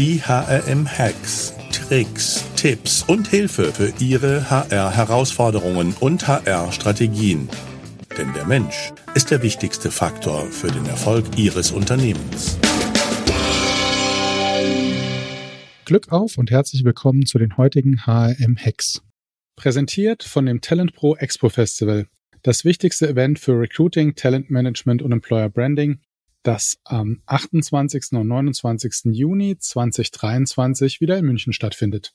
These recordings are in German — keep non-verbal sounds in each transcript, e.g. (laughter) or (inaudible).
Die HRM-Hacks, Tricks, Tipps und Hilfe für Ihre HR-Herausforderungen und HR-Strategien. Denn der Mensch ist der wichtigste Faktor für den Erfolg Ihres Unternehmens. Glück auf und herzlich willkommen zu den heutigen HRM-Hacks. Präsentiert von dem Talent Pro Expo Festival, das wichtigste Event für Recruiting, Talent Management und Employer Branding das am 28. und 29. Juni 2023 wieder in München stattfindet.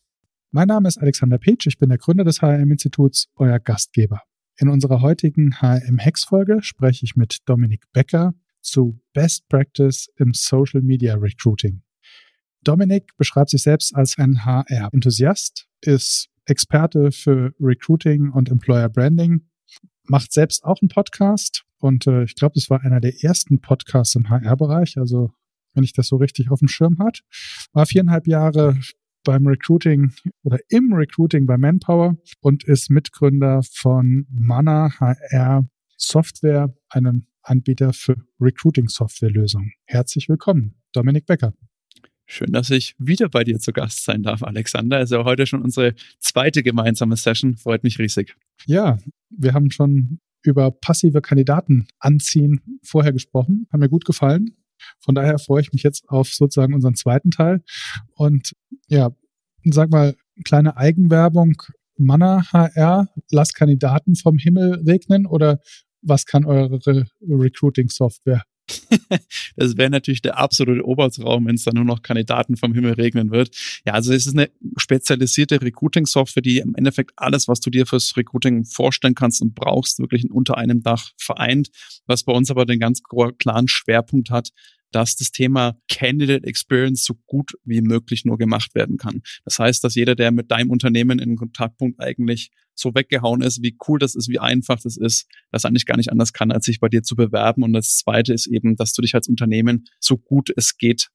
Mein Name ist Alexander Petsch, ich bin der Gründer des HRM-Instituts, euer Gastgeber. In unserer heutigen HRM-Hex-Folge spreche ich mit Dominik Becker zu Best Practice im Social Media Recruiting. Dominik beschreibt sich selbst als ein HR-Enthusiast, ist Experte für Recruiting und Employer Branding, macht selbst auch einen Podcast und äh, ich glaube, das war einer der ersten Podcasts im HR-Bereich. Also, wenn ich das so richtig auf dem Schirm hat. War viereinhalb Jahre beim Recruiting oder im Recruiting bei Manpower und ist Mitgründer von Mana HR Software, einem Anbieter für Recruiting-Software-Lösungen. Herzlich willkommen, Dominik Becker. Schön, dass ich wieder bei dir zu Gast sein darf, Alexander. Ja heute schon unsere zweite gemeinsame Session. Freut mich riesig. Ja, wir haben schon über passive Kandidaten anziehen vorher gesprochen. Hat mir gut gefallen. Von daher freue ich mich jetzt auf sozusagen unseren zweiten Teil. Und ja, sag mal, kleine Eigenwerbung. Manna HR, lasst Kandidaten vom Himmel regnen oder was kann eure Recruiting-Software? (laughs) das wäre natürlich der absolute Obertraum, wenn es dann nur noch Kandidaten vom Himmel regnen wird. Ja, also es ist eine spezialisierte Recruiting-Software, die im Endeffekt alles, was du dir fürs Recruiting vorstellen kannst und brauchst, wirklich unter einem Dach vereint. Was bei uns aber den ganz klaren Schwerpunkt hat, dass das Thema Candidate Experience so gut wie möglich nur gemacht werden kann. Das heißt, dass jeder, der mit deinem Unternehmen in Kontaktpunkt eigentlich so weggehauen ist, wie cool das ist, wie einfach das ist, das eigentlich gar nicht anders kann, als sich bei dir zu bewerben. Und das Zweite ist eben, dass du dich als Unternehmen so gut es geht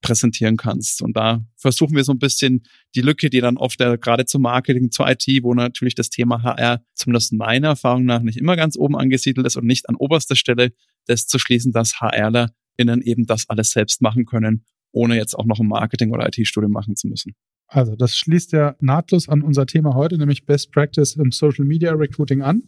präsentieren kannst. Und da versuchen wir so ein bisschen die Lücke, die dann oft der, gerade zum Marketing, zur IT, wo natürlich das Thema HR zumindest meiner Erfahrung nach nicht immer ganz oben angesiedelt ist und nicht an oberster Stelle, das zu schließen, dass HRler innen eben das alles selbst machen können, ohne jetzt auch noch ein Marketing- oder IT-Studium machen zu müssen. Also das schließt ja nahtlos an unser Thema heute, nämlich Best Practice im Social Media Recruiting an.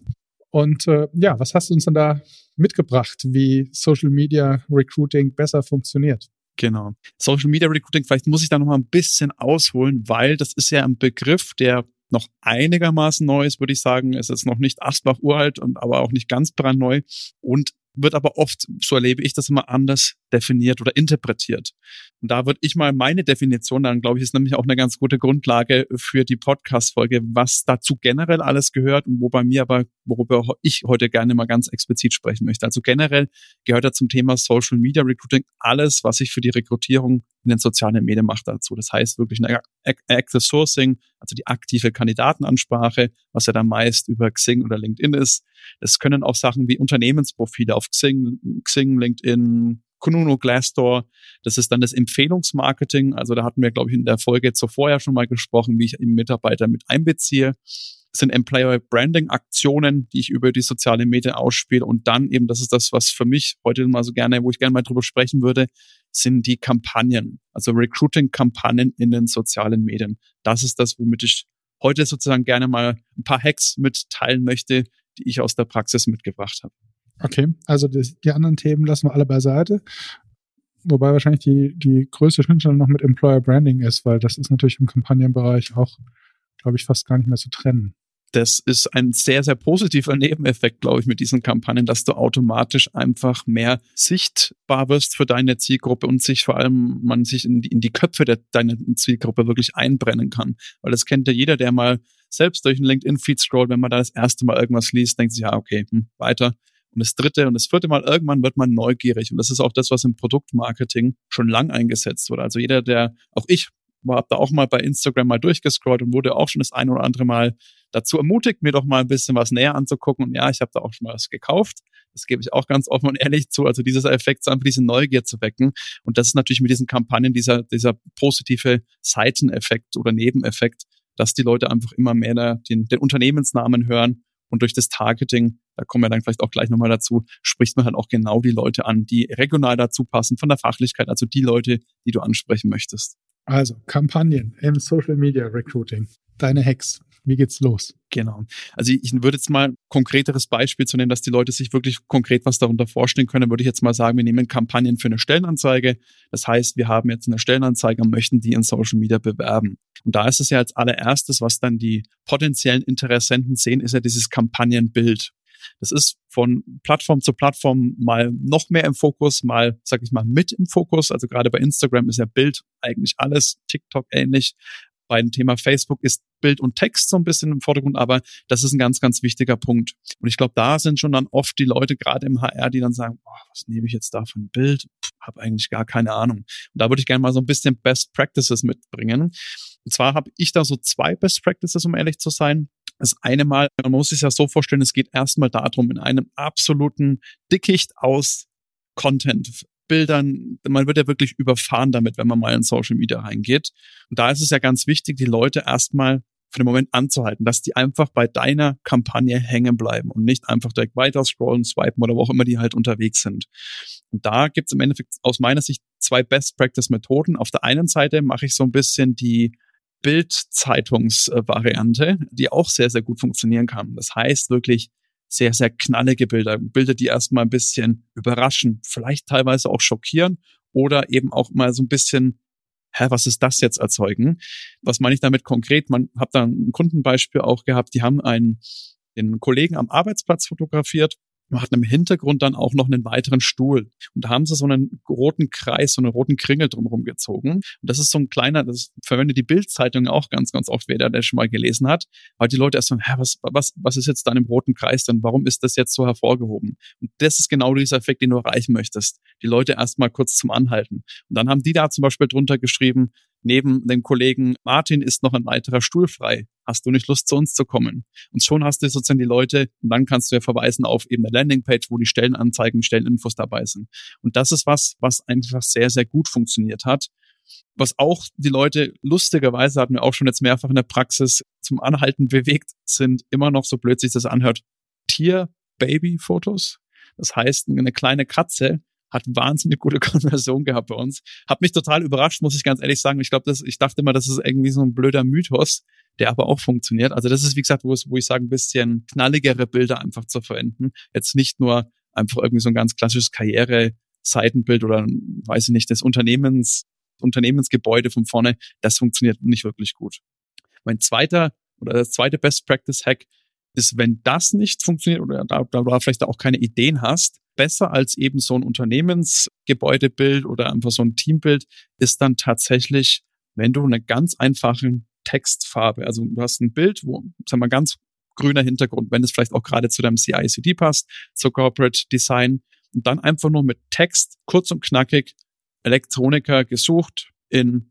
Und äh, ja, was hast du uns denn da mitgebracht, wie Social Media Recruiting besser funktioniert? Genau. Social Media Recruiting, vielleicht muss ich da noch mal ein bisschen ausholen, weil das ist ja ein Begriff, der noch einigermaßen neu ist, würde ich sagen. Es ist noch nicht Asbach uralt und aber auch nicht ganz brandneu und wird aber oft, so erlebe ich das immer anders definiert oder interpretiert. Und da würde ich mal meine Definition, dann glaube ich, ist nämlich auch eine ganz gute Grundlage für die Podcast-Folge, was dazu generell alles gehört und wo bei mir aber, worüber ich heute gerne mal ganz explizit sprechen möchte. Also generell gehört da zum Thema Social Media Recruiting alles, was ich für die Rekrutierung in den sozialen Medien mache dazu. Das heißt wirklich ein Active Sourcing, also die aktive Kandidatenansprache, was ja dann meist über Xing oder LinkedIn ist. Das können auch Sachen wie Unternehmensprofile auf Xing, Xing, LinkedIn, Kununo, Glassdoor. Das ist dann das Empfehlungsmarketing. Also da hatten wir, glaube ich, in der Folge zuvor ja schon mal gesprochen, wie ich eben Mitarbeiter mit einbeziehe. Das sind Employer Branding Aktionen, die ich über die sozialen Medien ausspiele. Und dann eben, das ist das, was für mich heute mal so gerne, wo ich gerne mal drüber sprechen würde, sind die Kampagnen. Also Recruiting-Kampagnen in den sozialen Medien. Das ist das, womit ich heute sozusagen gerne mal ein paar Hacks mitteilen möchte, die ich aus der Praxis mitgebracht habe. Okay, also das, die anderen Themen lassen wir alle beiseite. Wobei wahrscheinlich die, die größte Schnittstelle noch mit Employer Branding ist, weil das ist natürlich im Kampagnenbereich auch, glaube ich, fast gar nicht mehr zu trennen das ist ein sehr, sehr positiver Nebeneffekt, glaube ich, mit diesen Kampagnen, dass du automatisch einfach mehr sichtbar wirst für deine Zielgruppe und sich vor allem man sich in die, in die Köpfe der, deiner Zielgruppe wirklich einbrennen kann. Weil das kennt ja jeder, der mal selbst durch einen LinkedIn-Feed scrollt, wenn man da das erste Mal irgendwas liest, denkt sich, ja, okay, hm, weiter. Und das dritte und das vierte Mal, irgendwann wird man neugierig. Und das ist auch das, was im Produktmarketing schon lang eingesetzt wurde. Also jeder, der, auch ich war da auch mal bei Instagram mal durchgescrollt und wurde auch schon das ein oder andere Mal dazu ermutigt, mir doch mal ein bisschen was näher anzugucken. Und ja, ich habe da auch schon mal was gekauft. Das gebe ich auch ganz offen und ehrlich zu. Also dieser Effekt, einfach diese Neugier zu wecken. Und das ist natürlich mit diesen Kampagnen dieser, dieser positive Seiteneffekt oder Nebeneffekt, dass die Leute einfach immer mehr den, den Unternehmensnamen hören und durch das Targeting, da kommen wir dann vielleicht auch gleich nochmal dazu, spricht man halt auch genau die Leute an, die regional dazu passen, von der Fachlichkeit, also die Leute, die du ansprechen möchtest. Also, Kampagnen im Social Media Recruiting. Deine Hacks. Wie geht's los? Genau. Also ich würde jetzt mal ein konkreteres Beispiel zu nennen, dass die Leute sich wirklich konkret was darunter vorstellen können. würde ich jetzt mal sagen, wir nehmen Kampagnen für eine Stellenanzeige. Das heißt, wir haben jetzt eine Stellenanzeige und möchten die in Social Media bewerben. Und da ist es ja als allererstes, was dann die potenziellen Interessenten sehen, ist ja dieses Kampagnenbild. Das ist von Plattform zu Plattform mal noch mehr im Fokus, mal, sag ich mal, mit im Fokus. Also gerade bei Instagram ist ja Bild eigentlich alles, TikTok ähnlich bei dem Thema Facebook ist Bild und Text so ein bisschen im Vordergrund, aber das ist ein ganz, ganz wichtiger Punkt. Und ich glaube, da sind schon dann oft die Leute, gerade im HR, die dann sagen, boah, was nehme ich jetzt da für ein Bild? Habe eigentlich gar keine Ahnung. Und da würde ich gerne mal so ein bisschen Best Practices mitbringen. Und zwar habe ich da so zwei Best Practices, um ehrlich zu sein. Das eine Mal, man muss sich ja so vorstellen, es geht erstmal darum, in einem absoluten Dickicht aus Content, Bildern, man wird ja wirklich überfahren damit, wenn man mal in Social Media reingeht. Und da ist es ja ganz wichtig, die Leute erstmal für den Moment anzuhalten, dass die einfach bei deiner Kampagne hängen bleiben und nicht einfach direkt weiter scrollen, swipen oder wo auch immer die halt unterwegs sind. Und da gibt es im Endeffekt aus meiner Sicht zwei Best-Practice-Methoden. Auf der einen Seite mache ich so ein bisschen die Bild-Zeitungs-Variante, die auch sehr, sehr gut funktionieren kann. Das heißt wirklich sehr, sehr knallige Bilder. Bilder, die erstmal ein bisschen überraschen, vielleicht teilweise auch schockieren oder eben auch mal so ein bisschen hä, was ist das jetzt erzeugen? Was meine ich damit konkret? Man hat da ein Kundenbeispiel auch gehabt, die haben einen, den Kollegen am Arbeitsplatz fotografiert man hat im Hintergrund dann auch noch einen weiteren Stuhl. Und da haben sie so einen roten Kreis, so einen roten Kringel drumherum gezogen. Und das ist so ein kleiner, das verwendet die Bildzeitung auch ganz, ganz oft, wer der schon mal gelesen hat. Weil die Leute erst so, hä, was, was, was ist jetzt da im roten Kreis denn? Warum ist das jetzt so hervorgehoben? Und das ist genau dieser Effekt, den du erreichen möchtest. Die Leute erst mal kurz zum Anhalten. Und dann haben die da zum Beispiel drunter geschrieben, neben dem Kollegen Martin ist noch ein weiterer Stuhl frei. Hast du nicht Lust, zu uns zu kommen? Und schon hast du sozusagen die Leute, und dann kannst du ja verweisen auf eben eine Landingpage, wo die Stellenanzeigen, Stelleninfos dabei sind. Und das ist was, was einfach sehr, sehr gut funktioniert hat. Was auch die Leute lustigerweise hatten wir auch schon jetzt mehrfach in der Praxis zum Anhalten bewegt, sind immer noch so blöd sich das anhört, Tier-Baby-Fotos. Das heißt, eine kleine Katze hat wahnsinnig gute (laughs) Konversion gehabt bei uns. Hat mich total überrascht, muss ich ganz ehrlich sagen. Ich glaube, ich dachte immer, das ist irgendwie so ein blöder Mythos, der aber auch funktioniert. Also das ist, wie gesagt, wo, es, wo ich sage, ein bisschen knalligere Bilder einfach zu verwenden. Jetzt nicht nur einfach irgendwie so ein ganz klassisches Karriere-Seitenbild oder, weiß ich nicht, des Unternehmens, Unternehmensgebäude von vorne. Das funktioniert nicht wirklich gut. Mein zweiter oder das zweite Best Practice Hack ist, wenn das nicht funktioniert oder da, da du vielleicht auch keine Ideen hast, besser als eben so ein Unternehmensgebäudebild oder einfach so ein Teambild ist dann tatsächlich, wenn du eine ganz einfachen Textfarbe, also du hast ein Bild, wo, sagen wir, ganz grüner Hintergrund, wenn es vielleicht auch gerade zu deinem CI/CD passt, zur Corporate Design und dann einfach nur mit Text kurz und knackig Elektroniker gesucht in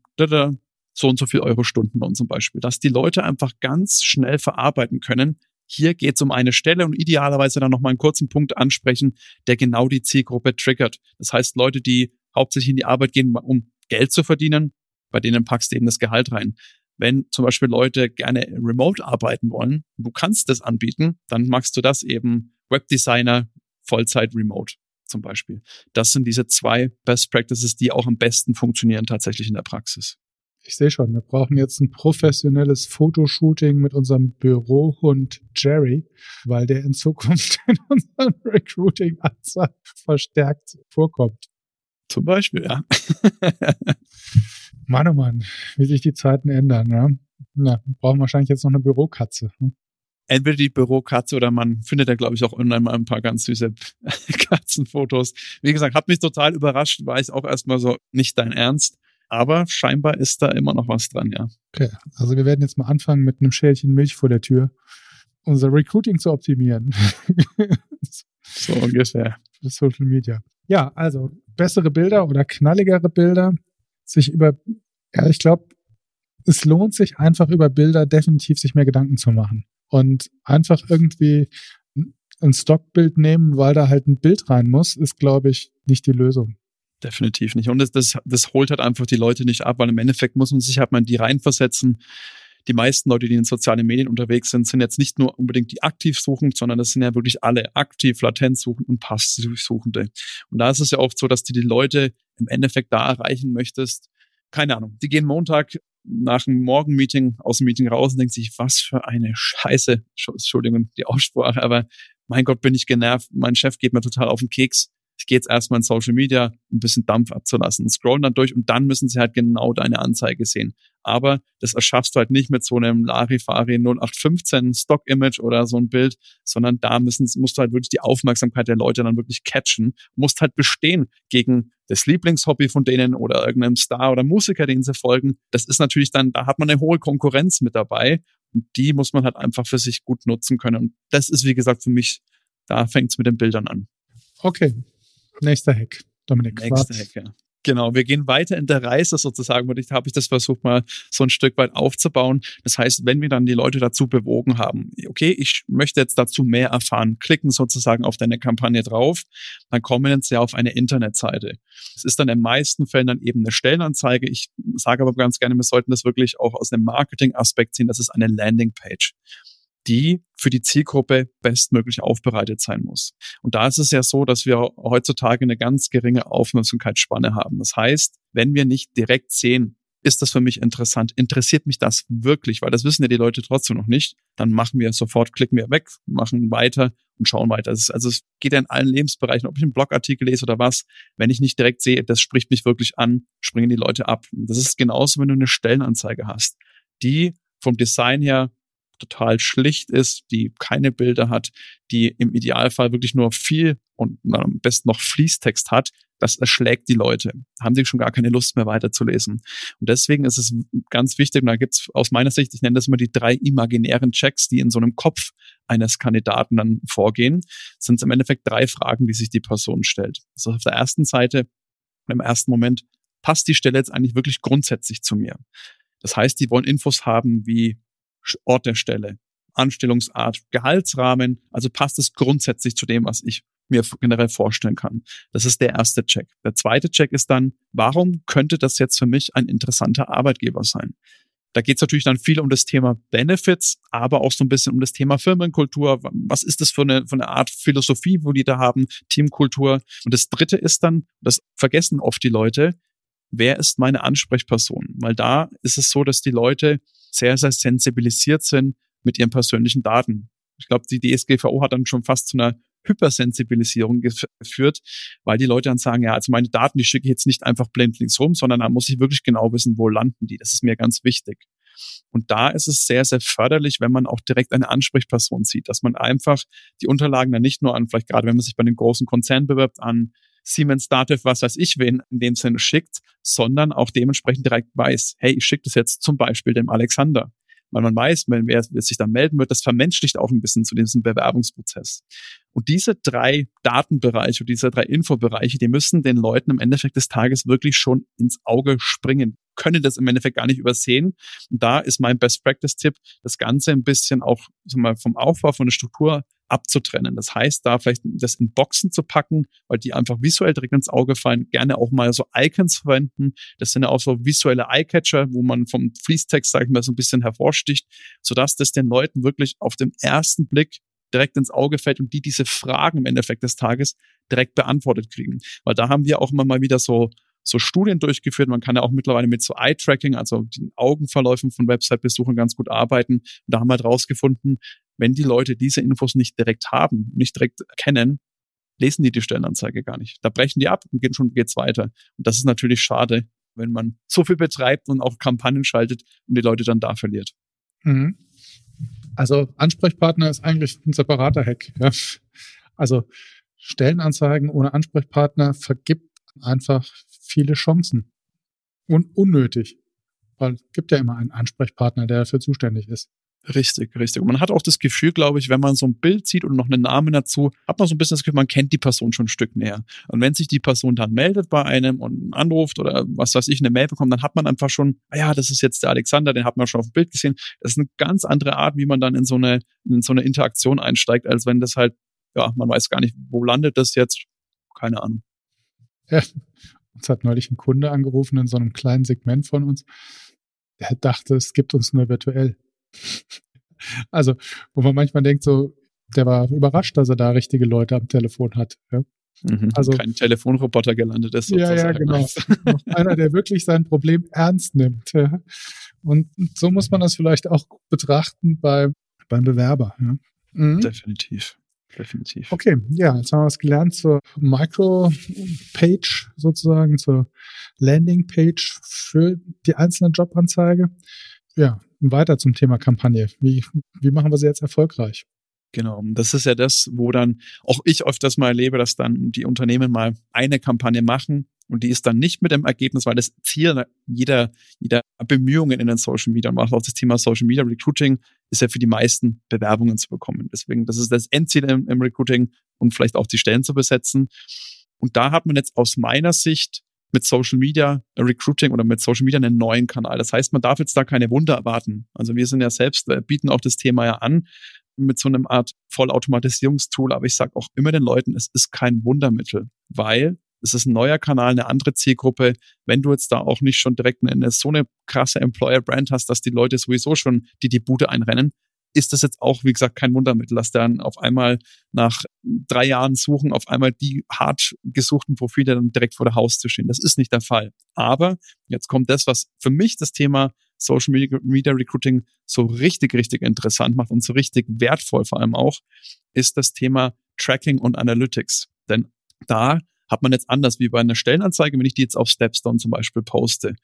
so und so viel Euro Stundenlohn zum Beispiel, dass die Leute einfach ganz schnell verarbeiten können, hier geht es um eine Stelle und idealerweise dann nochmal einen kurzen Punkt ansprechen, der genau die Zielgruppe triggert. Das heißt, Leute, die hauptsächlich in die Arbeit gehen, um Geld zu verdienen, bei denen packst du eben das Gehalt rein. Wenn zum Beispiel Leute gerne remote arbeiten wollen, du kannst das anbieten, dann machst du das eben Webdesigner Vollzeit remote zum Beispiel. Das sind diese zwei Best Practices, die auch am besten funktionieren tatsächlich in der Praxis. Ich sehe schon, wir brauchen jetzt ein professionelles Fotoshooting mit unserem Bürohund Jerry, weil der in Zukunft (laughs) in unserem Recruiting-Ansatz verstärkt vorkommt. Zum Beispiel, ja. Mann, oh Mann, wie sich die Zeiten ändern, ja. Na, wir brauchen wahrscheinlich jetzt noch eine Bürokatze. Hm? Entweder die Bürokatze oder man findet da, glaube ich, auch online mal ein paar ganz süße (laughs) Katzenfotos. Wie gesagt, hat mich total überrascht, war ich auch erstmal so, nicht dein Ernst. Aber scheinbar ist da immer noch was dran, ja. Okay, also wir werden jetzt mal anfangen mit einem Schälchen Milch vor der Tür, unser Recruiting zu optimieren. (laughs) so ungefähr. Für Social Media. Ja, also bessere Bilder oder knalligere Bilder, sich über, ja, ich glaube, es lohnt sich einfach über Bilder definitiv sich mehr Gedanken zu machen und einfach irgendwie ein Stockbild nehmen, weil da halt ein Bild rein muss, ist, glaube ich, nicht die Lösung definitiv nicht. Und das, das, das holt halt einfach die Leute nicht ab, weil im Endeffekt muss man sich halt mal in die reinversetzen. Die meisten Leute, die in sozialen Medien unterwegs sind, sind jetzt nicht nur unbedingt die aktiv suchend, sondern das sind ja wirklich alle aktiv, latent suchend und passiv suchende. Und da ist es ja oft so, dass du die Leute im Endeffekt da erreichen möchtest, keine Ahnung, die gehen Montag nach einem Morgenmeeting aus dem Meeting raus und denken sich, was für eine Scheiße, Entschuldigung, die Aussprache, aber mein Gott, bin ich genervt, mein Chef geht mir total auf den Keks ich gehe jetzt erstmal in Social Media, ein bisschen Dampf abzulassen, scrollen dann durch und dann müssen sie halt genau deine Anzeige sehen. Aber das erschaffst du halt nicht mit so einem Larifari 0815 Stock-Image oder so ein Bild, sondern da müssen, musst du halt wirklich die Aufmerksamkeit der Leute dann wirklich catchen, musst halt bestehen gegen das Lieblingshobby von denen oder irgendeinem Star oder Musiker, den sie folgen. Das ist natürlich dann, da hat man eine hohe Konkurrenz mit dabei und die muss man halt einfach für sich gut nutzen können. Und das ist, wie gesagt, für mich, da fängt es mit den Bildern an. Okay, Nächster Hack, Dominik. Nächster Hack, ja. Genau, wir gehen weiter in der Reise sozusagen und ich habe ich das versucht mal so ein Stück weit aufzubauen. Das heißt, wenn wir dann die Leute dazu bewogen haben, okay, ich möchte jetzt dazu mehr erfahren, klicken sozusagen auf deine Kampagne drauf, dann kommen sie auf eine Internetseite. Es ist dann in meisten Fällen dann eben eine Stellenanzeige. Ich sage aber ganz gerne, wir sollten das wirklich auch aus dem Marketing-Aspekt sehen. Das ist eine Landingpage die für die Zielgruppe bestmöglich aufbereitet sein muss. Und da ist es ja so, dass wir heutzutage eine ganz geringe Aufmerksamkeitsspanne haben. Das heißt, wenn wir nicht direkt sehen, ist das für mich interessant? Interessiert mich das wirklich? Weil das wissen ja die Leute trotzdem noch nicht. Dann machen wir sofort, klicken wir weg, machen weiter und schauen weiter. also es geht ja in allen Lebensbereichen, ob ich einen Blogartikel lese oder was. Wenn ich nicht direkt sehe, das spricht mich wirklich an, springen die Leute ab. Das ist genauso, wenn du eine Stellenanzeige hast, die vom Design her total schlicht ist, die keine Bilder hat, die im Idealfall wirklich nur viel und am besten noch Fließtext hat, das erschlägt die Leute. Haben sie schon gar keine Lust mehr weiterzulesen. Und deswegen ist es ganz wichtig, und da gibt es aus meiner Sicht, ich nenne das immer die drei imaginären Checks, die in so einem Kopf eines Kandidaten dann vorgehen, sind es im Endeffekt drei Fragen, die sich die Person stellt. Also auf der ersten Seite, im ersten Moment, passt die Stelle jetzt eigentlich wirklich grundsätzlich zu mir? Das heißt, die wollen Infos haben wie Ort der Stelle, Anstellungsart, Gehaltsrahmen. Also passt es grundsätzlich zu dem, was ich mir generell vorstellen kann. Das ist der erste Check. Der zweite Check ist dann, warum könnte das jetzt für mich ein interessanter Arbeitgeber sein? Da geht es natürlich dann viel um das Thema Benefits, aber auch so ein bisschen um das Thema Firmenkultur. Was ist das für eine, für eine Art Philosophie, wo die da haben, Teamkultur? Und das dritte ist dann, das vergessen oft die Leute, wer ist meine Ansprechperson? Weil da ist es so, dass die Leute sehr, sehr sensibilisiert sind mit ihren persönlichen Daten. Ich glaube, die DSGVO hat dann schon fast zu einer Hypersensibilisierung geführt, weil die Leute dann sagen, ja, also meine Daten, die schicke ich jetzt nicht einfach blindlings rum, sondern da muss ich wirklich genau wissen, wo landen die. Das ist mir ganz wichtig. Und da ist es sehr, sehr förderlich, wenn man auch direkt eine Ansprechperson sieht, dass man einfach die Unterlagen dann nicht nur an, vielleicht gerade wenn man sich bei den großen Konzernen bewirbt, an Siemens Dativ, was weiß ich wen in dem Sinne schickt, sondern auch dementsprechend direkt weiß, hey, ich schicke das jetzt zum Beispiel dem Alexander. Weil man weiß, wenn wer sich dann melden wird, das vermenschlicht auch ein bisschen zu diesem Bewerbungsprozess. Und diese drei Datenbereiche, diese drei Infobereiche, die müssen den Leuten im Endeffekt des Tages wirklich schon ins Auge springen, können das im Endeffekt gar nicht übersehen. Und da ist mein Best Practice Tipp, das Ganze ein bisschen auch mal, vom Aufbau, von der Struktur abzutrennen. Das heißt, da vielleicht das in Boxen zu packen, weil die einfach visuell direkt ins Auge fallen. Gerne auch mal so Icons verwenden. Das sind ja auch so visuelle Eyecatcher, wo man vom Fließtext, sag ich mal, so ein bisschen hervorsticht, sodass das den Leuten wirklich auf den ersten Blick direkt ins Auge fällt und die diese Fragen im Endeffekt des Tages direkt beantwortet kriegen. Weil da haben wir auch immer mal wieder so so Studien durchgeführt. Man kann ja auch mittlerweile mit so Eye-Tracking, also den Augenverläufen von Website-Besuchern ganz gut arbeiten. Und da haben wir halt rausgefunden, wenn die Leute diese Infos nicht direkt haben, nicht direkt kennen, lesen die die Stellenanzeige gar nicht. Da brechen die ab und gehen schon geht's weiter. Und das ist natürlich schade, wenn man so viel betreibt und auch Kampagnen schaltet und die Leute dann da verliert. Mhm. Also Ansprechpartner ist eigentlich ein separater Hack. Ja. Also Stellenanzeigen ohne Ansprechpartner vergibt einfach viele Chancen. Und unnötig. Weil es gibt ja immer einen Ansprechpartner, der dafür zuständig ist. Richtig, richtig. Und man hat auch das Gefühl, glaube ich, wenn man so ein Bild sieht und noch einen Namen dazu, hat man so ein bisschen das Gefühl, man kennt die Person schon ein Stück näher. Und wenn sich die Person dann meldet bei einem und anruft oder was weiß ich, eine Mail bekommt, dann hat man einfach schon, ah ja, das ist jetzt der Alexander, den hat man schon auf dem Bild gesehen. Das ist eine ganz andere Art, wie man dann in so eine, in so eine Interaktion einsteigt, als wenn das halt, ja, man weiß gar nicht, wo landet das jetzt? Keine Ahnung. Ja, uns hat neulich ein Kunde angerufen in so einem kleinen Segment von uns. Der dachte, es gibt uns nur virtuell. (laughs) Also, wo man manchmal denkt, so, der war überrascht, dass er da richtige Leute am Telefon hat. Ja? Mhm, also kein Telefonroboter gelandet ist. Sozusagen. Ja, ja, genau. (laughs) Einer, der wirklich sein Problem ernst nimmt. Ja. Und so muss man das vielleicht auch betrachten bei, beim Bewerber. Ja. Mhm. Definitiv. Definitiv. Okay, ja, jetzt haben wir was gelernt zur Micro-Page sozusagen, zur Landing-Page für die einzelne Jobanzeige. Ja, weiter zum Thema Kampagne. Wie, wie machen wir sie jetzt erfolgreich? Genau, das ist ja das, wo dann auch ich öfters mal erlebe, dass dann die Unternehmen mal eine Kampagne machen und die ist dann nicht mit dem Ergebnis, weil das Ziel jeder, jeder Bemühungen in den Social Media und auch das Thema Social Media Recruiting ist ja für die meisten Bewerbungen zu bekommen. Deswegen, das ist das Endziel im, im Recruiting und vielleicht auch die Stellen zu besetzen. Und da hat man jetzt aus meiner Sicht mit Social Media Recruiting oder mit Social Media einen neuen Kanal. Das heißt, man darf jetzt da keine Wunder erwarten. Also wir sind ja selbst, äh, bieten auch das Thema ja an mit so einem Art Vollautomatisierungstool, aber ich sage auch immer den Leuten, es ist kein Wundermittel, weil es ist ein neuer Kanal, eine andere Zielgruppe. Wenn du jetzt da auch nicht schon direkt eine, so eine krasse Employer-Brand hast, dass die Leute sowieso schon die die Bude einrennen, ist das jetzt auch, wie gesagt, kein Wundermittel, dass dann auf einmal nach drei Jahren Suchen auf einmal die hart gesuchten Profile dann direkt vor der Haustür stehen. Das ist nicht der Fall. Aber jetzt kommt das, was für mich das Thema Social Media Recruiting so richtig, richtig interessant macht und so richtig wertvoll vor allem auch, ist das Thema Tracking und Analytics. Denn da hat man jetzt anders wie bei einer Stellenanzeige, wenn ich die jetzt auf Stepstone zum Beispiel poste,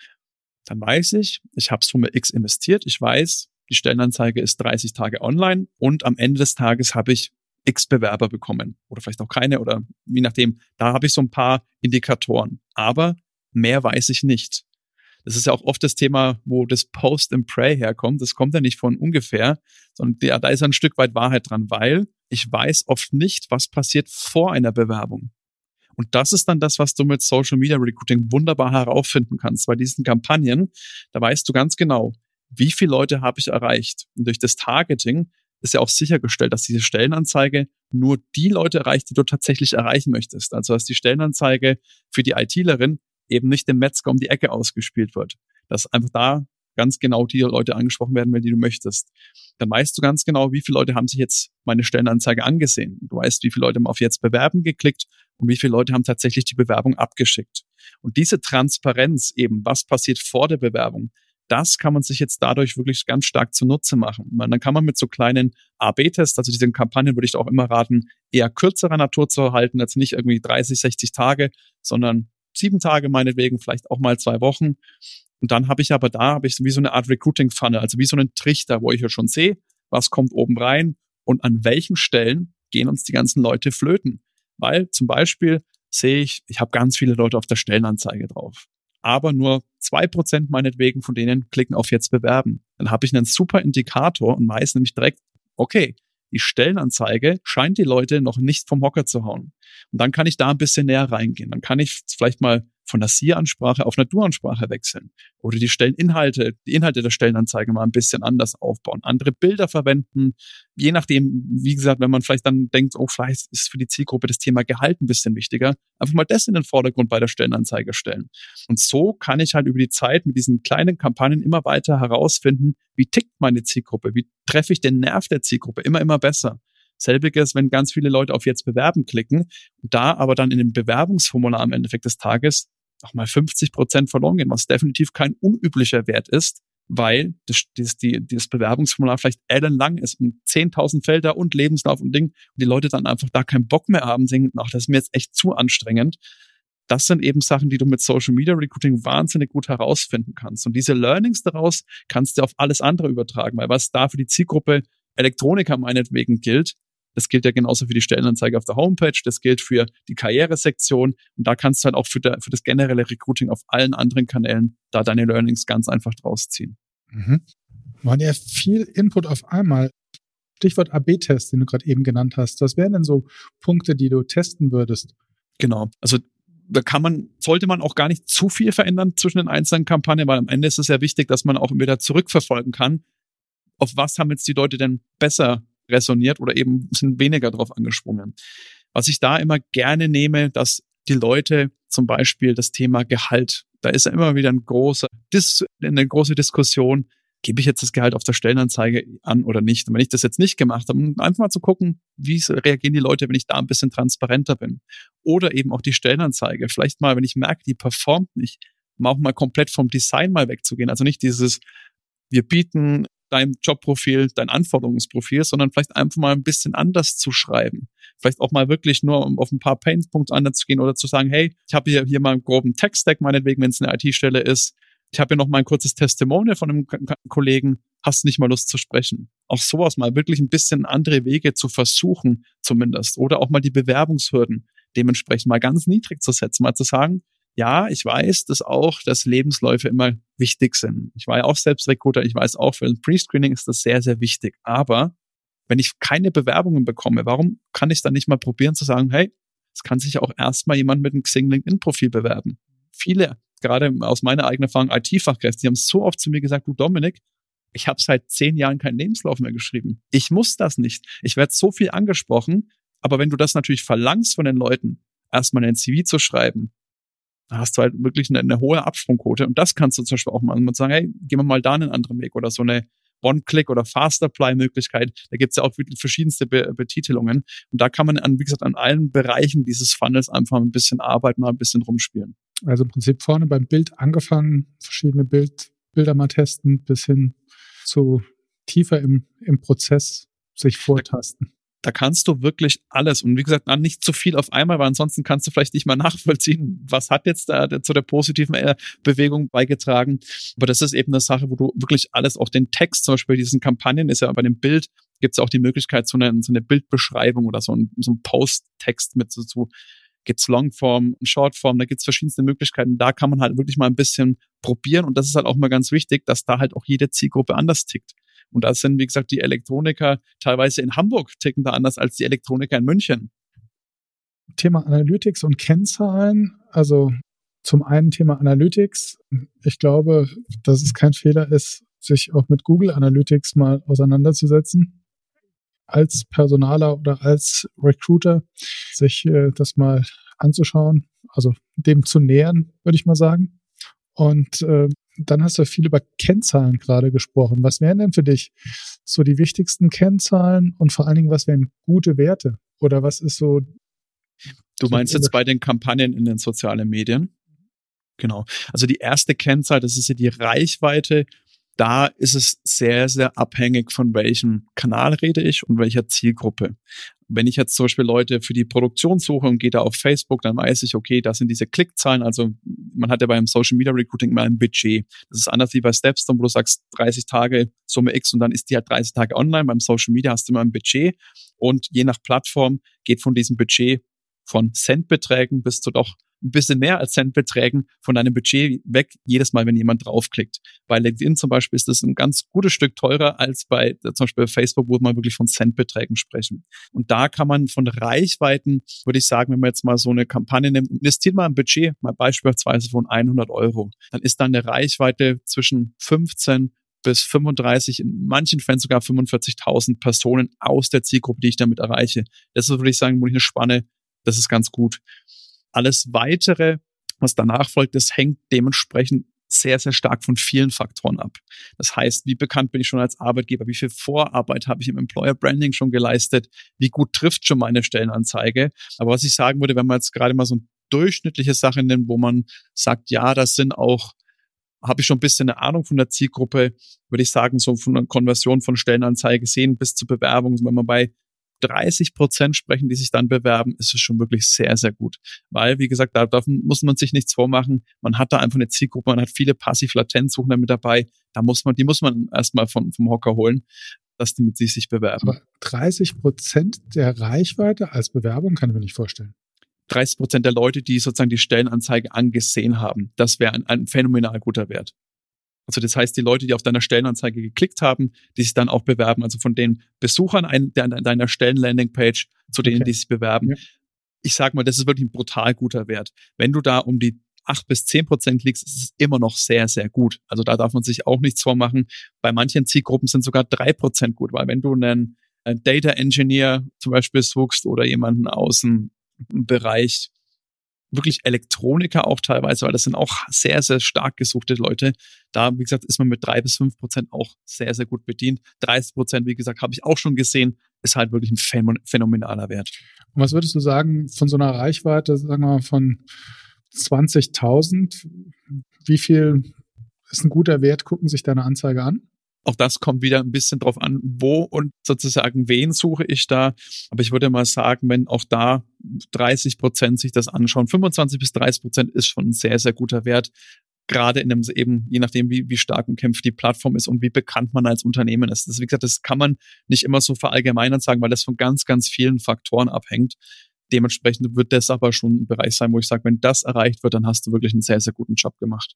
dann weiß ich, ich habe Summe X investiert, ich weiß, die Stellenanzeige ist 30 Tage online und am Ende des Tages habe ich X Bewerber bekommen oder vielleicht auch keine oder je nachdem. Da habe ich so ein paar Indikatoren, aber mehr weiß ich nicht. Das ist ja auch oft das Thema, wo das Post and Pray herkommt. Das kommt ja nicht von ungefähr, sondern der, da ist ein Stück weit Wahrheit dran, weil ich weiß oft nicht, was passiert vor einer Bewerbung. Und das ist dann das, was du mit Social Media Recruiting wunderbar herausfinden kannst. Bei diesen Kampagnen, da weißt du ganz genau, wie viele Leute habe ich erreicht. Und durch das Targeting ist ja auch sichergestellt, dass diese Stellenanzeige nur die Leute erreicht, die du tatsächlich erreichen möchtest. Also dass die Stellenanzeige für die ITlerin eben nicht dem Metzger um die Ecke ausgespielt wird. Dass einfach da ganz genau die Leute angesprochen werden, wenn die du möchtest. Dann weißt du ganz genau, wie viele Leute haben sich jetzt meine Stellenanzeige angesehen. Du weißt, wie viele Leute haben auf jetzt bewerben geklickt und wie viele Leute haben tatsächlich die Bewerbung abgeschickt. Und diese Transparenz eben, was passiert vor der Bewerbung, das kann man sich jetzt dadurch wirklich ganz stark zunutze machen. Und dann kann man mit so kleinen AB-Tests, also diesen Kampagnen würde ich auch immer raten, eher kürzerer Natur zu halten, als nicht irgendwie 30, 60 Tage, sondern sieben Tage meinetwegen, vielleicht auch mal zwei Wochen. Und dann habe ich aber da, habe ich wie so eine Art Recruiting-Pfanne, also wie so einen Trichter, wo ich ja schon sehe, was kommt oben rein und an welchen Stellen gehen uns die ganzen Leute flöten. Weil zum Beispiel sehe ich, ich habe ganz viele Leute auf der Stellenanzeige drauf. Aber nur zwei Prozent meinetwegen von denen klicken auf jetzt bewerben. Dann habe ich einen super Indikator und weiß nämlich direkt, okay, die Stellenanzeige scheint die Leute noch nicht vom Hocker zu hauen. Und dann kann ich da ein bisschen näher reingehen. Dann kann ich vielleicht mal von der Sie-Ansprache auf eine Du-Ansprache wechseln. Oder die Stelleninhalte, die Inhalte der Stellenanzeige mal ein bisschen anders aufbauen, andere Bilder verwenden. Je nachdem, wie gesagt, wenn man vielleicht dann denkt, oh, vielleicht ist für die Zielgruppe das Thema Gehalt ein bisschen wichtiger, einfach mal das in den Vordergrund bei der Stellenanzeige stellen. Und so kann ich halt über die Zeit mit diesen kleinen Kampagnen immer weiter herausfinden, wie tickt meine Zielgruppe, wie treffe ich den Nerv der Zielgruppe immer, immer besser. Selbiges, wenn ganz viele Leute auf jetzt bewerben klicken da aber dann in dem Bewerbungsformular am Endeffekt des Tages auch mal 50 Prozent verloren gehen, was definitiv kein unüblicher Wert ist, weil das, das, die, das Bewerbungsformular vielleicht ellenlang ist und 10.000 Felder und Lebenslauf und Ding und die Leute dann einfach da keinen Bock mehr haben, denken, ach, das ist mir jetzt echt zu anstrengend. Das sind eben Sachen, die du mit Social Media Recruiting wahnsinnig gut herausfinden kannst. Und diese Learnings daraus kannst du auf alles andere übertragen, weil was da für die Zielgruppe Elektroniker meinetwegen gilt, das gilt ja genauso für die Stellenanzeige auf der Homepage, das gilt für die Karrieresektion und da kannst du halt auch für, der, für das generelle Recruiting auf allen anderen Kanälen da deine Learnings ganz einfach draus ziehen. Mhm. Waren ja viel Input auf einmal. Stichwort AB-Test, den du gerade eben genannt hast. Was wären denn so Punkte, die du testen würdest? Genau. Also da kann man, sollte man auch gar nicht zu viel verändern zwischen den einzelnen Kampagnen, weil am Ende ist es ja wichtig, dass man auch wieder zurückverfolgen kann. Auf was haben jetzt die Leute denn besser resoniert oder eben sind weniger drauf angesprungen. Was ich da immer gerne nehme, dass die Leute zum Beispiel das Thema Gehalt, da ist ja immer wieder ein großer, eine große Diskussion. gebe ich jetzt das Gehalt auf der Stellenanzeige an oder nicht? Und wenn ich das jetzt nicht gemacht habe, einfach mal zu gucken, wie reagieren die Leute, wenn ich da ein bisschen transparenter bin. Oder eben auch die Stellenanzeige. Vielleicht mal, wenn ich merke, die performt nicht, mal auch mal komplett vom Design mal wegzugehen. Also nicht dieses, wir bieten dein Jobprofil, dein Anforderungsprofil, sondern vielleicht einfach mal ein bisschen anders zu schreiben. Vielleicht auch mal wirklich nur um auf ein paar Painpoints anders zu gehen oder zu sagen, hey, ich habe hier, hier mal einen groben Tech-Stack, meinetwegen, wenn es eine IT-Stelle ist. Ich habe hier noch mal ein kurzes Testimonial von einem Kollegen. Hast nicht mal Lust zu sprechen? Auch sowas mal wirklich ein bisschen andere Wege zu versuchen, zumindest. Oder auch mal die Bewerbungshürden dementsprechend mal ganz niedrig zu setzen, mal zu sagen, ja, ich weiß, dass auch, dass Lebensläufe immer wichtig sind. Ich war ja auch selbst Recruiter, ich weiß auch, für ein Pre-Screening ist das sehr, sehr wichtig. Aber wenn ich keine Bewerbungen bekomme, warum kann ich dann nicht mal probieren zu sagen, hey, es kann sich auch erstmal jemand mit einem Xing LinkedIn-Profil bewerben. Viele, gerade aus meiner eigenen Erfahrung, IT-Fachkräfte, die haben so oft zu mir gesagt, du Dominik, ich habe seit zehn Jahren keinen Lebenslauf mehr geschrieben. Ich muss das nicht. Ich werde so viel angesprochen, aber wenn du das natürlich verlangst von den Leuten, erstmal ein CV zu schreiben, da hast du halt wirklich eine, eine hohe Absprungquote. Und das kannst du zum Beispiel auch mal sagen, hey, gehen wir mal da einen anderen Weg oder so eine One-Click oder Fast-Apply-Möglichkeit. Da gibt's ja auch verschiedenste Be Betitelungen. Und da kann man, an, wie gesagt, an allen Bereichen dieses Funnels einfach ein bisschen arbeiten, mal ein bisschen rumspielen. Also im Prinzip vorne beim Bild angefangen, verschiedene Bild, Bilder mal testen, bis hin zu tiefer im, im Prozess sich vortasten da kannst du wirklich alles. Und wie gesagt, nicht zu viel auf einmal, weil ansonsten kannst du vielleicht nicht mal (laughs) nachvollziehen, was hat jetzt da zu der positiven äh, Bewegung beigetragen. Aber das ist eben eine Sache, wo du wirklich alles, auch den Text, zum Beispiel diesen Kampagnen ist ja bei dem Bild, gibt es auch die Möglichkeit, so eine, so eine Bildbeschreibung oder so ein, so ein Post-Text mit so, so gibt's Longform, Shortform, da gibt's verschiedenste Möglichkeiten. Da kann man halt wirklich mal ein bisschen probieren und das ist halt auch mal ganz wichtig, dass da halt auch jede Zielgruppe anders tickt. Und da sind, wie gesagt, die Elektroniker teilweise in Hamburg ticken da anders als die Elektroniker in München. Thema Analytics und Kennzahlen. Also zum einen Thema Analytics. Ich glaube, dass es kein Fehler ist, sich auch mit Google Analytics mal auseinanderzusetzen. Als Personaler oder als Recruiter sich äh, das mal anzuschauen, also dem zu nähern, würde ich mal sagen. Und äh, dann hast du viel über Kennzahlen gerade gesprochen. Was wären denn für dich so die wichtigsten Kennzahlen und vor allen Dingen, was wären gute Werte? Oder was ist so. Du meinst jetzt bei den Kampagnen in den sozialen Medien? Genau. Also die erste Kennzahl, das ist ja die Reichweite da ist es sehr, sehr abhängig von welchem Kanal rede ich und welcher Zielgruppe. Wenn ich jetzt zum Beispiel Leute für die Produktion suche und gehe da auf Facebook, dann weiß ich, okay, das sind diese Klickzahlen. Also man hat ja beim Social Media Recruiting immer ein Budget. Das ist anders wie bei Stepstone, wo du sagst 30 Tage Summe X und dann ist die halt 30 Tage online. Beim Social Media hast du immer ein Budget und je nach Plattform geht von diesem Budget von Centbeträgen bis zu doch ein bisschen mehr als Centbeträgen von deinem Budget weg, jedes Mal, wenn jemand draufklickt. Bei LinkedIn zum Beispiel ist das ein ganz gutes Stück teurer als bei zum Beispiel Facebook, wo man wirklich von Centbeträgen sprechen. Und da kann man von Reichweiten, würde ich sagen, wenn man jetzt mal so eine Kampagne nimmt, investiert mal ein Budget, mal beispielsweise von 100 Euro, dann ist dann eine Reichweite zwischen 15 bis 35, in manchen Fällen sogar 45.000 Personen aus der Zielgruppe, die ich damit erreiche. Das ist, würde ich sagen, wirklich eine Spanne, das ist ganz gut. Alles weitere, was danach folgt, das hängt dementsprechend sehr, sehr stark von vielen Faktoren ab. Das heißt, wie bekannt bin ich schon als Arbeitgeber? Wie viel Vorarbeit habe ich im Employer Branding schon geleistet? Wie gut trifft schon meine Stellenanzeige? Aber was ich sagen würde, wenn man jetzt gerade mal so ein durchschnittliche Sache nimmt, wo man sagt, ja, das sind auch habe ich schon ein bisschen eine Ahnung von der Zielgruppe, würde ich sagen, so von einer Konversion von Stellenanzeige sehen bis zur Bewerbung, wenn man bei 30 Prozent sprechen, die sich dann bewerben, ist es schon wirklich sehr, sehr gut. Weil, wie gesagt, da darf, muss man sich nichts vormachen. Man hat da einfach eine Zielgruppe, man hat viele passiv-latent-Suchende mit dabei. Da muss man, die muss man erstmal vom, vom Hocker holen, dass die mit sich sich bewerben. Aber 30 Prozent der Reichweite als Bewerbung kann ich mir nicht vorstellen. 30 Prozent der Leute, die sozusagen die Stellenanzeige angesehen haben. Das wäre ein, ein phänomenal guter Wert. Also das heißt, die Leute, die auf deiner Stellenanzeige geklickt haben, die sich dann auch bewerben, also von den Besuchern ein, deiner Stellenlandingpage zu denen, okay. die sich bewerben. Ja. Ich sag mal, das ist wirklich ein brutal guter Wert. Wenn du da um die acht bis zehn Prozent liegst, ist es immer noch sehr, sehr gut. Also da darf man sich auch nichts vormachen. Bei manchen Zielgruppen sind sogar drei Prozent gut, weil wenn du einen, einen Data Engineer zum Beispiel suchst oder jemanden aus dem Bereich wirklich Elektroniker auch teilweise, weil das sind auch sehr, sehr stark gesuchte Leute. Da, wie gesagt, ist man mit drei bis fünf Prozent auch sehr, sehr gut bedient. 30 Prozent, wie gesagt, habe ich auch schon gesehen, ist halt wirklich ein phänomenaler Wert. Und was würdest du sagen von so einer Reichweite, sagen wir mal von 20.000? Wie viel ist ein guter Wert? Gucken sich deine Anzeige an? Auch das kommt wieder ein bisschen drauf an, wo und sozusagen wen suche ich da. Aber ich würde mal sagen, wenn auch da 30 Prozent sich das anschauen, 25 bis 30 Prozent ist schon ein sehr, sehr guter Wert. Gerade in dem eben, je nachdem, wie, wie stark umkämpft die Plattform ist und wie bekannt man als Unternehmen ist. Das, wie gesagt, das kann man nicht immer so verallgemeinern sagen, weil das von ganz, ganz vielen Faktoren abhängt. Dementsprechend wird das aber schon ein Bereich sein, wo ich sage, wenn das erreicht wird, dann hast du wirklich einen sehr, sehr guten Job gemacht.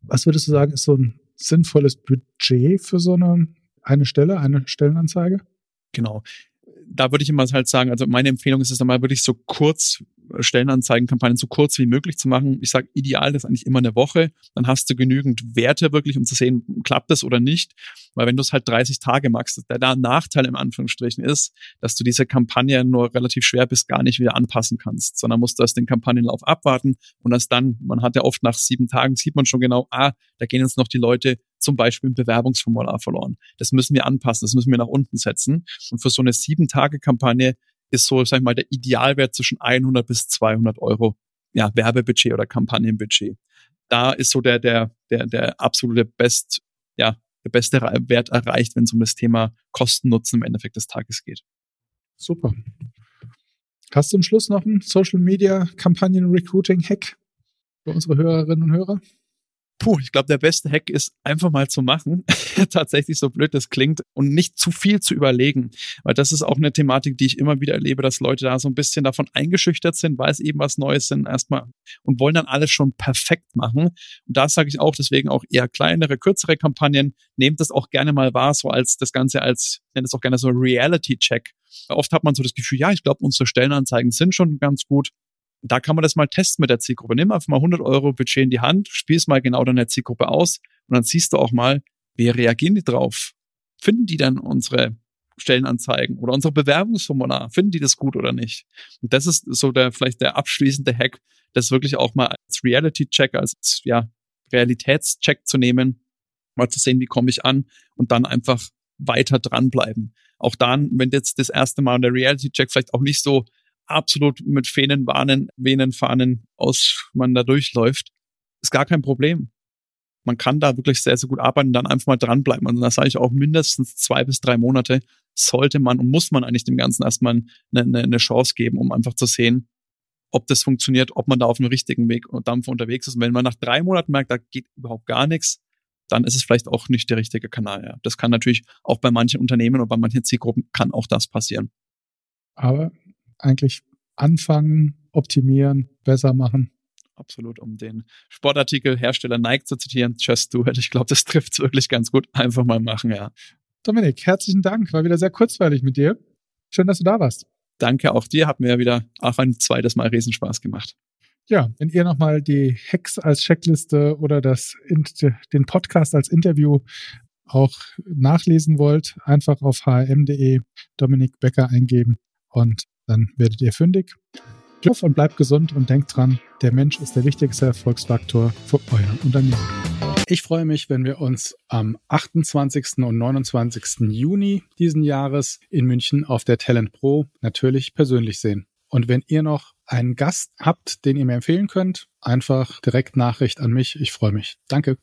Was würdest du sagen, ist so ein sinnvolles Budget für so eine, eine Stelle, eine Stellenanzeige? Genau. Da würde ich immer halt sagen, also meine Empfehlung ist es einmal wirklich so kurz Stellenanzeigenkampagnen so kurz wie möglich zu machen. Ich sage, ideal ist eigentlich immer eine Woche. Dann hast du genügend Werte wirklich, um zu sehen, klappt das oder nicht. Weil wenn du es halt 30 Tage machst, der da Nachteil im Anführungsstrichen ist, dass du diese Kampagne nur relativ schwer bis gar nicht wieder anpassen kannst, sondern musst du erst den Kampagnenlauf abwarten und erst dann, man hat ja oft nach sieben Tagen, sieht man schon genau, ah, da gehen jetzt noch die Leute zum Beispiel ein Bewerbungsformular verloren. Das müssen wir anpassen, das müssen wir nach unten setzen. Und für so eine sieben Tage Kampagne ist so, sag ich mal, der Idealwert zwischen 100 bis 200 Euro, ja, Werbebudget oder Kampagnenbudget. Da ist so der, der, der, der absolute Best, ja, der beste Wert erreicht, wenn es um das Thema Kosten-Nutzen im Endeffekt des Tages geht. Super. Hast du zum Schluss noch einen Social Media Kampagnen Recruiting Hack für unsere Hörerinnen und Hörer? Puh, ich glaube, der beste Hack ist einfach mal zu machen. (laughs) Tatsächlich so blöd das klingt und nicht zu viel zu überlegen. Weil das ist auch eine Thematik, die ich immer wieder erlebe, dass Leute da so ein bisschen davon eingeschüchtert sind, weil es eben was Neues sind erstmal und wollen dann alles schon perfekt machen. Und da sage ich auch deswegen auch eher kleinere, kürzere Kampagnen. Nehmt das auch gerne mal wahr, so als das Ganze als, ich nenne es auch gerne so Reality-Check. Oft hat man so das Gefühl, ja, ich glaube, unsere Stellenanzeigen sind schon ganz gut da kann man das mal testen mit der Zielgruppe. Nimm einfach mal 100 Euro Budget in die Hand, spiel es mal genau deiner Zielgruppe aus und dann siehst du auch mal, wie reagieren die drauf? Finden die dann unsere Stellenanzeigen oder unsere Bewerbungsformular? Finden die das gut oder nicht? Und das ist so der, vielleicht der abschließende Hack, das wirklich auch mal als Reality-Check, als, ja, Realitätscheck zu nehmen, mal zu sehen, wie komme ich an und dann einfach weiter dranbleiben. Auch dann, wenn jetzt das erste Mal der Reality-Check vielleicht auch nicht so absolut mit Fähnen, Warnen, Venen, Fahnen aus man da durchläuft, ist gar kein Problem. Man kann da wirklich sehr, sehr gut arbeiten und dann einfach mal dranbleiben. Und da sage ich auch mindestens zwei bis drei Monate sollte man und muss man eigentlich dem Ganzen erstmal eine, eine, eine Chance geben, um einfach zu sehen, ob das funktioniert, ob man da auf dem richtigen Weg und Dampf unterwegs ist. Und wenn man nach drei Monaten merkt, da geht überhaupt gar nichts, dann ist es vielleicht auch nicht der richtige Kanal. Ja. Das kann natürlich auch bei manchen Unternehmen und bei manchen Zielgruppen kann auch das passieren. Aber eigentlich anfangen, optimieren, besser machen. Absolut, um den Sportartikelhersteller Nike zu zitieren, just do it. Ich glaube, das trifft es wirklich ganz gut. Einfach mal machen, ja. Dominik, herzlichen Dank. War wieder sehr kurzweilig mit dir. Schön, dass du da warst. Danke auch dir. Hat mir wieder auch ein zweites Mal Riesenspaß gemacht. Ja, wenn ihr nochmal die Hacks als Checkliste oder das, den Podcast als Interview auch nachlesen wollt, einfach auf hm.de Dominik Becker eingeben und dann werdet ihr fündig. Glück und bleibt gesund und denkt dran, der Mensch ist der wichtigste Erfolgsfaktor für euer Unternehmen. Ich freue mich, wenn wir uns am 28. und 29. Juni diesen Jahres in München auf der Talent Pro natürlich persönlich sehen. Und wenn ihr noch einen Gast habt, den ihr mir empfehlen könnt, einfach direkt Nachricht an mich. Ich freue mich. Danke.